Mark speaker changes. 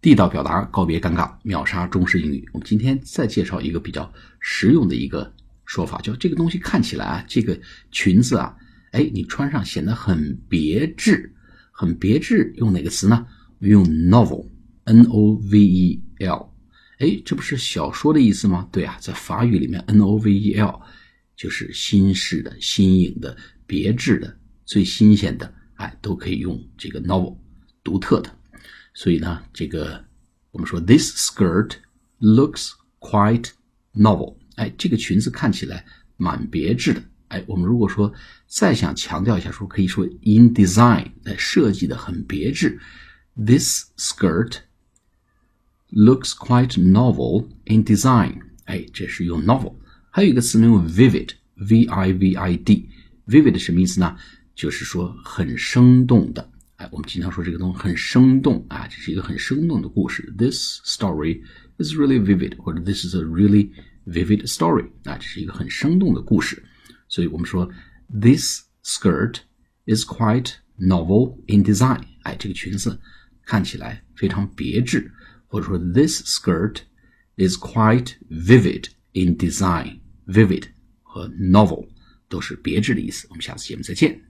Speaker 1: 地道表达，告别尴尬，秒杀中式英语。我们今天再介绍一个比较实用的一个说法，叫这个东西看起来啊，这个裙子啊，哎，你穿上显得很别致，很别致。用哪个词呢？用 novel，n o v e l。哎，这不是小说的意思吗？对啊，在法语里面，n o v e l 就是新式的、新颖的、别致的、最新鲜的，哎，都可以用这个 novel，独特的。所以呢，这个我们说，this skirt looks quite novel。哎，这个裙子看起来蛮别致的。哎，我们如果说再想强调一下，说可以说 in design，哎，设计的很别致。This skirt looks quite novel in design。哎，这是用 novel。还有一个词呢，用 vivid，v i v i d，vivid 什么意思呢？就是说很生动的。 哎，我们经常说这个东西很生动啊，这是一个很生动的故事。This story is really vivid，或者 This is a really vivid story。啊，这是一个很生动的故事。所以我们说 This skirt is quite novel in design。哎，这个裙子看起来非常别致，或者说 This skirt is quite vivid in design。vivid 和 novel 都是别致的意思。我们下次节目再见。